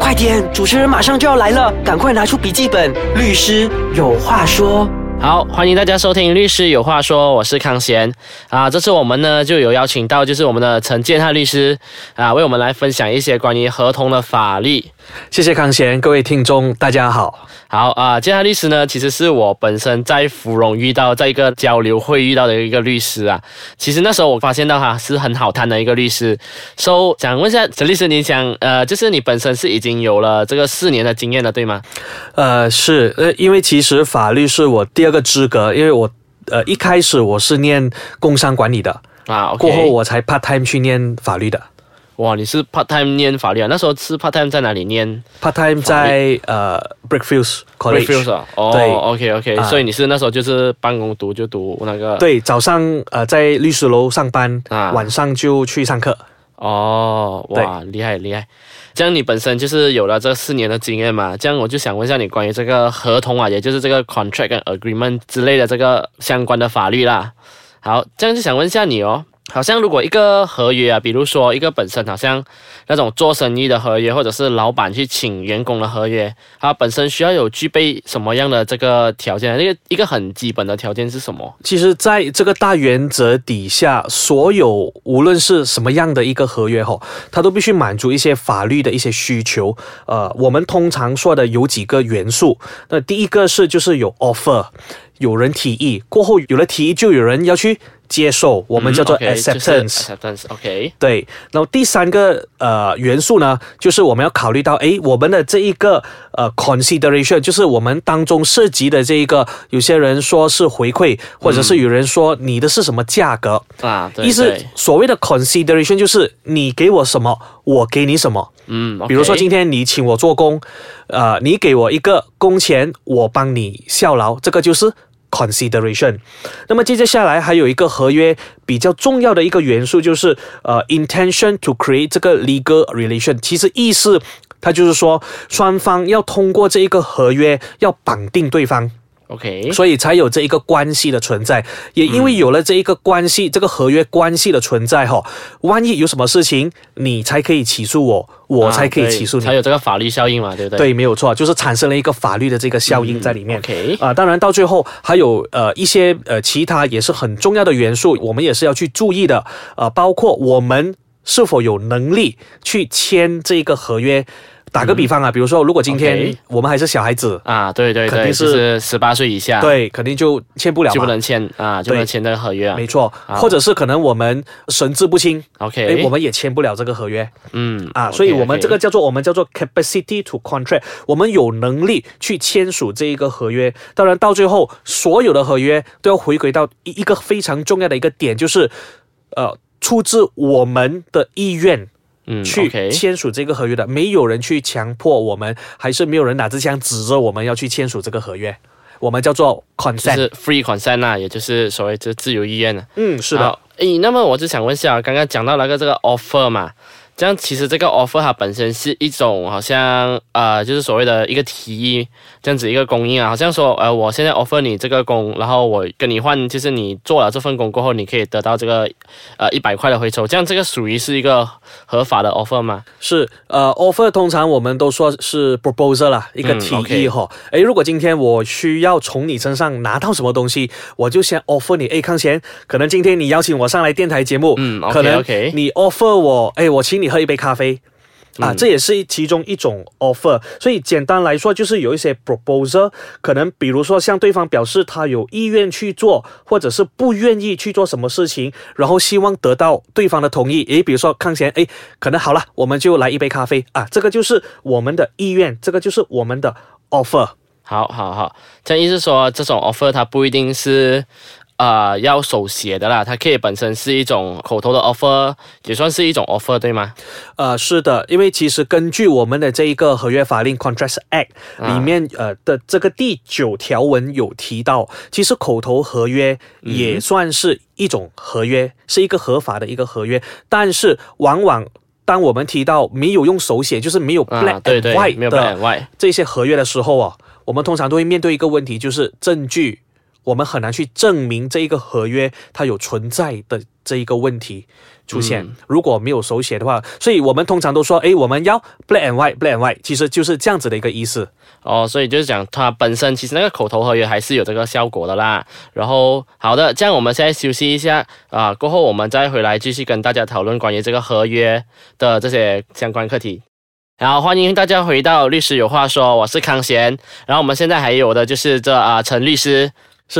快点，主持人马上就要来了，赶快拿出笔记本，律师有话说。好，欢迎大家收听《律师有话说》，我是康贤啊。这次我们呢就有邀请到就是我们的陈建汉律师啊，为我们来分享一些关于合同的法律。谢谢康贤，各位听众大家好。好啊，建汉律师呢，其实是我本身在芙蓉遇到，在一个交流会遇到的一个律师啊。其实那时候我发现到他是很好谈的一个律师。So，想问一下陈律师，你想呃，就是你本身是已经有了这个四年的经验了，对吗？呃，是呃，因为其实法律是我第二个资格，因为我呃一开始我是念工商管理的啊过后我才 part time 去念法律的。哇，你是 part time 念法律啊？那时候是 part time 在哪里念，part time 在呃 Breakfields College。Breakfields 啊哦对，OK OK，、啊。所以你是那时候就是办公读就读那个对，早上呃在律师楼上班，啊。晚上就去上课。哦，哇，厉害厉害！这样你本身就是有了这四年的经验嘛？这样我就想问一下你关于这个合同啊，也就是这个 contract 跟 agreement 之类的这个相关的法律啦。好，这样就想问一下你哦，好像如果一个合约啊，比如说一个本身好像那种做生意的合约，或者是老板去请员工的合约，它本身需要有具备什么样的这个条件？那个一个很基本的条件是什么？其实，在这个大原则底下，所有无论是什么样的一个合约哈，它都必须满足一些法律的一些需求。呃，我们通常说的有几个元素。那第一个是就是有 offer，有人提议，过后有了提议，就有人要去接受，我们叫做 acceptance，OK，、对，然后第三个呃元素呢，就是我们要考虑到，诶，我们的这一个呃 consideration，就是我们当中涉及的这一个，有些人说是回馈，或者是有人说你的是什么价格，啊，对意思所谓的 consideration 就是你给我什么，我给你什么。嗯，比如说今天你请我做工，呃，你给我一个工钱，我帮你效劳，这个就是 consideration。那么接接下来还有一个合约比较重要的一个元素就是呃 intention to create 这个 legal relation，其实意思它就是说双方要通过这一个合约要绑定对方。OK，所以才有这一个关系的存在。也因为有了这一个关系，这个合约关系的存在哈，万一有什么事情，你才可以起诉我，我才可以起诉你。啊才有这个法律效应嘛，对不对？对，没有错，就是产生了一个法律的这个效应在里面。OK，啊、当然到最后还有呃一些呃其他也是很重要的元素，我们也是要去注意的。呃，包括我们是否有能力去签这个合约。打个比方啊，比如说，如果今天我们还是小孩子，啊，对对对，肯定是是十八岁以下，，对，肯定就签不了，就不能签啊，就不能签这个合约啊。没。错，或者是可能我们神志不清，OK，诶，我们也签不了这个合约。嗯啊，所以我们这个叫做我们叫做 capacity to contract，我们有能力去签署这一个合约。当然，到最后所有的合约都要回归到一一个非常重要的一个点，就是呃，出自我们的意愿。嗯去签署这个合约的，没有人去强迫我们，还是没有人拿支枪指着我们要去签署这个合约，我们叫做 consent。是 free consent 啊，也就是所谓这自由意愿啊。嗯，是的。，诶，那么我就想问一下，刚刚讲到那个这个 offer 嘛，这样其实这个 offer 它本身是一种好像呃，就是所谓的一个提议，这样子一个供应啊，好像说呃，我现在 offer 你这个工，然后我跟你换，就是你做了这份工过后，你可以得到这个呃一百块的回酬，这样这个属于是一个合法的 offer 吗？是，呃，offer 通常我们都说是 proposal 啦，一个嗯提议哈。诶，如果今天我需要从你身上拿到什么东西，我就先 offer 你。诶，康贤，可能今天你邀请我上来电台节目，嗯可能 OK 你 offer 我，诶，我请你喝一杯咖啡。啊，嗯这也是其中一种 offer，所以简单来说就是有一些 proposal，可能比如说向对方表示他有意愿去做，或者是不愿意去做什么事情，然后希望得到对方的同意。诶，比如说康贤，诶，可能好了，我们就来一杯咖啡啊，这个就是我们的意愿，这个就是我们的 offer。好好好，这意思说这种 offer 它不一定是。呃，要手写的啦，它可以本身是一种口头的 offer，也算是一种 offer，对吗？呃，是的，因为其实根据我们的这一个合约法令 Contracts Act 啊里面呃的这个第九条文有提到，其实口头合约也算是一种合约，是一个合法的一个合约，但是往往。当我们提到没有用手写，就是没有 black and 对，white 没有 black 的这些合约的时候啊，我们通常都会面对一个问题，就是证据我们很难去证明这一个合约它有存在的这一个问题出现。如果没有手写的话，所以我们通常都说，哎，我们要 black and white，black and white，其实就是这样子的一个意思。哦，所以就是讲它本身其实那个口头合约还是有这个效果的啦。然后好的，这样我们现在休息一下啊，过后我们再回来继续跟大家讨论关于这个合约的这些相关课题。然后欢迎大家回到律师有话说，我是康贤。然后我们现在还有的就是这啊陈律师，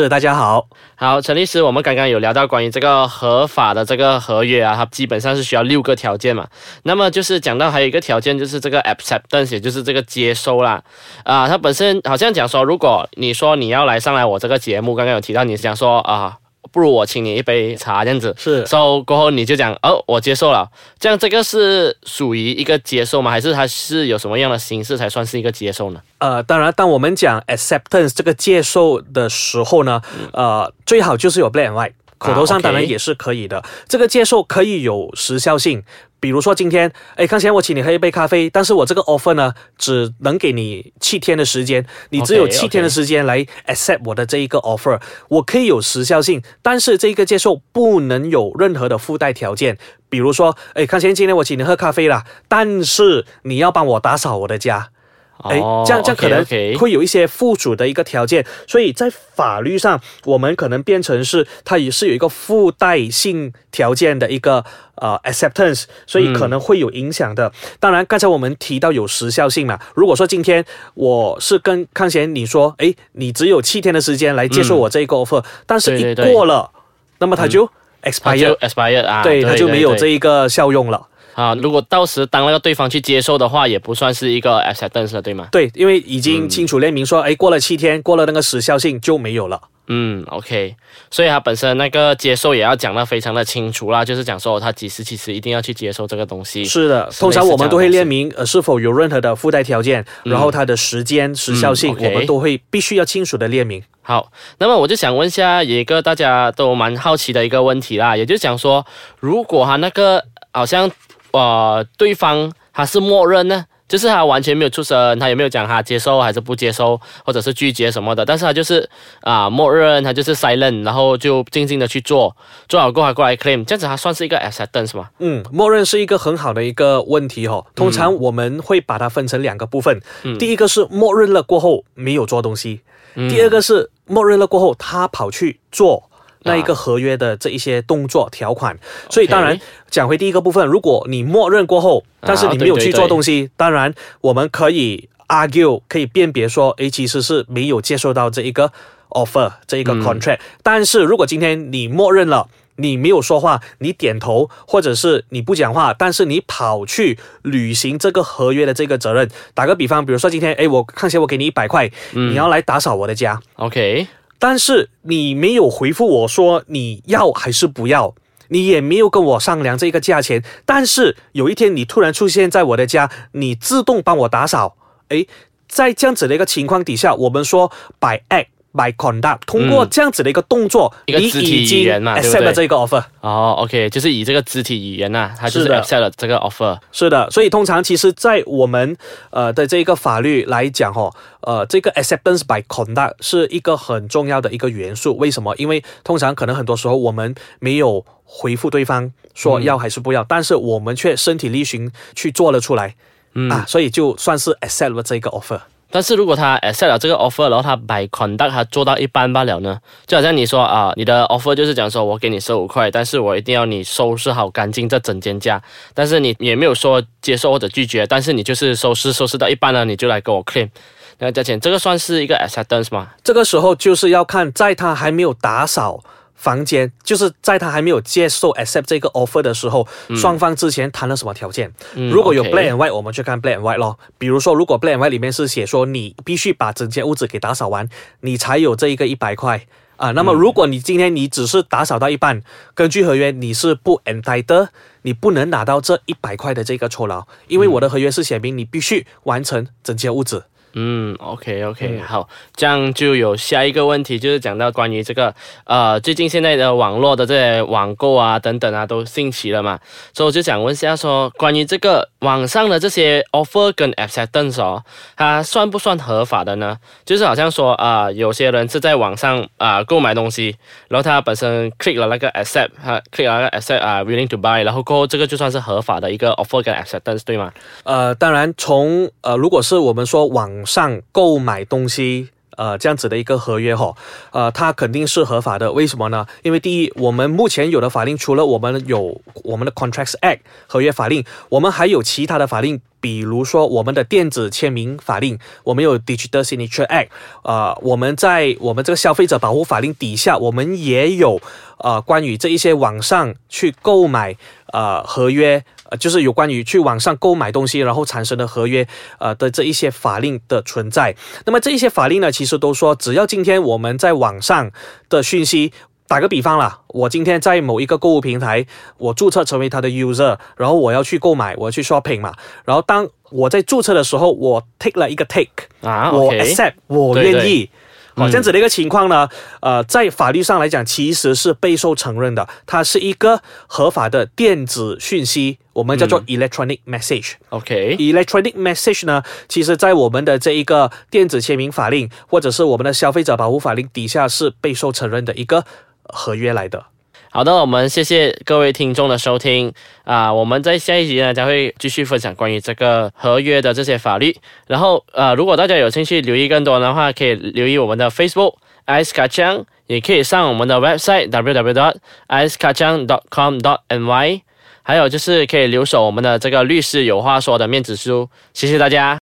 是大家好，好陈律师，我们刚刚有聊到关于这个合法的这个合约啊，它基本上是需要六个条件嘛。那么就是讲到还有一个条件就是这个 acceptance，也就是这个接收啦。啊，它本身好像讲说，如果你说你要来上来我这个节目，刚刚有提到你讲说啊。不如我请你一杯茶这样子，是，收过后你就讲哦，我接受了，这样这个是属于一个接受吗？还是它是有什么样的形式才算是一个接受呢？呃，当然，当我们讲 acceptance 这个接受的时候呢，呃，最好就是有 black and white，口头上当然也是可以的。这个接受可以有时效性。比如说今天，哎，康贤，我请你喝一杯咖啡，但是我这个 offer 呢，只能给你七天的时间，你只有七天的时间来 accept 我的这一个 offer，我可以有时效性，但是这个接受不能有任何的附带条件，比如说，哎，康贤，今天我请你喝咖啡啦，但是你要帮我打扫我的家。哎，这样这样可能会有一些附属的一个条件，所以在法律上，我们可能变成是它也是有一个附带性条件的一个呃 acceptance，所以可能会有影响的。当然，刚才我们提到有时效性嘛，如果说今天我是跟康贤你说，哎，你只有七天的时间来接受我这一个 offer，但是一过了，那么它就 expire，expire 啊，对，它就没有这一个效用了。啊，如果到时当那个对方去接受的话，也不算是一个 acceptance 了对吗？对，因为已经清楚列明说，哎，过了七天，过了那个时效性就没有了。嗯，OK，所以他本身那个接受也要讲得非常的清楚啦，就是讲说他几时几时一定要去接受这个东西。是的，通常我们都会列明呃是否有任何的附带条件，然后它的时间时效性，我们都会必须要清楚的列明。好，那么我就想问一下一个大家都蛮好奇的一个问题啦，也就是讲说，如果他那个好像。呃，对方他是默认呢，就是他完全没有出声，他也没有讲他接受还是不接受，或者是拒绝什么的，但是他就是啊，默认他就是 silent，然后就静静的去做，做好过后过来 claim，这样子他算是一个 acceptance 吗？嗯，默认是一个很好的一个问题哦。通常我们会把它分成两个部分，第一个是默认了过后没有做东西，第二个是默认了过后他跑去做。那一个合约的这一些动作条款，所以当然讲回第一个部分，如果你默认过后，但是你没有去做东西，当然我们可以 argue 可以辨别说，诶，其实是没有接受到这一个 offer 这一个 contract。但是如果今天你默认了，你没有说话，你点头或者是你不讲话，但是你跑去履行这个合约的这个责任，打个比方，比如说今天，诶，我看起来我给你一百块，你要来打扫我的家，OK。但是你没有回复我说你要还是不要，你也没有跟我商量这个价钱。但是有一天你突然出现在我的家，你自动帮我打扫，诶，在这样子的一个情况底下，我们说 bye。By conduct，通过这样子的一个动作，一个肢体语言嘛，accept 了这个 offer。哦，OK，就是以这个肢体语言呐，它就是 accept 了这个 offer。是的，所以通常其实，在我们呃的这个法律来讲，哈，呃，这个 acceptance by conduct 是一个很重要的一个元素。为什么？因为通常可能很多时候我们没有回复对方说要还是不要，但是我们却身体力行去做了出来，啊，所以就算是 accept 了这个 offer。但是如果他 accept 了这个 offer，然后他 by conduct 他做到一半罢了呢？就好像你说啊，你的 offer 就是讲说我给你十五块，但是我一定要你收拾好干净这整间家，但是你也没有说接受或者拒绝，但是你就是收拾收拾到一半了，你就来跟我 claim 那价钱，这个算是一个 acceptance 吗？这个时候就是要看在他还没有打扫。房间就是在他还没有接受 accept 这个 offer 的时候，双方之前谈了什么条件？如果有 black and white，我们去看 black and white 咯。比如说，如果 black and white 里面是写说你必须把整间屋子给打扫完，你才有这一个一百块啊。那么如果你今天你只是打扫到一半，根据合约你是不 entitled，你不能拿到这一百块的这个酬劳，因为我的合约是写明你必须完成整间屋子。嗯，OK OK，、嗯好，这样就有下一个问题，就是讲到关于这个呃，最近现在的网络的这些网购啊等等啊都兴起了嘛，所以我就想问一下说，关于这个网上的这些 offer 跟 acceptance 哦，它算不算合法的呢？就是好像说啊、呃有些人是在网上啊、购买东西，然后他本身 click 了那个 accept，他 click 了那个 accept 啊、willing to buy，然后过后这个就算是合法的一个 offer 跟 acceptance 对吗？呃，当然从呃，如果是我们说网上购买东西。呃，这样子的一个合约哈，呃，它肯定是合法的。为什么呢？因为第一，我们目前有的法令，除了我们有我们的 Contracts Act 合约法令，我们还有其他的法令，比如说我们的电子签名法令，我们有 Digital Signature Act，呃，我们在我们这个消费者保护法令底下，我们也有呃关于这一些网上去购买呃合约。就是有关于去网上购买东西，然后产生的合约，呃的这一些法令的存在。那么这一些法令呢，其实都说，只要今天我们在网上的讯息，打个比方啦，我今天在某一个购物平台，我注册成为它的 user，然后我要去购买，我要去 shopping 嘛，然后当我在注册的时候，我 take 了一个 take，啊我 accept，我对对愿意。好，嗯这样子的一个情况呢，呃，在法律上来讲，其实是备受承认的，它是一个合法的电子讯息，我们叫做 electronic message。OK，electronic message 呢，其实在我们的这一个电子签名法令，或者是我们的消费者保护法令底下是备受承认的一个合约来的。好的，我们谢谢各位听众的收听啊、我们在下一集呢将会继续分享关于这个合约的这些法律。然后呃，如果大家有兴趣留意更多的话，可以留意我们的 Facebook ice kacang，也可以上我们的 website www icekacang.com ny，还有就是可以留守我们的这个律师有话说的面子书。谢谢大家。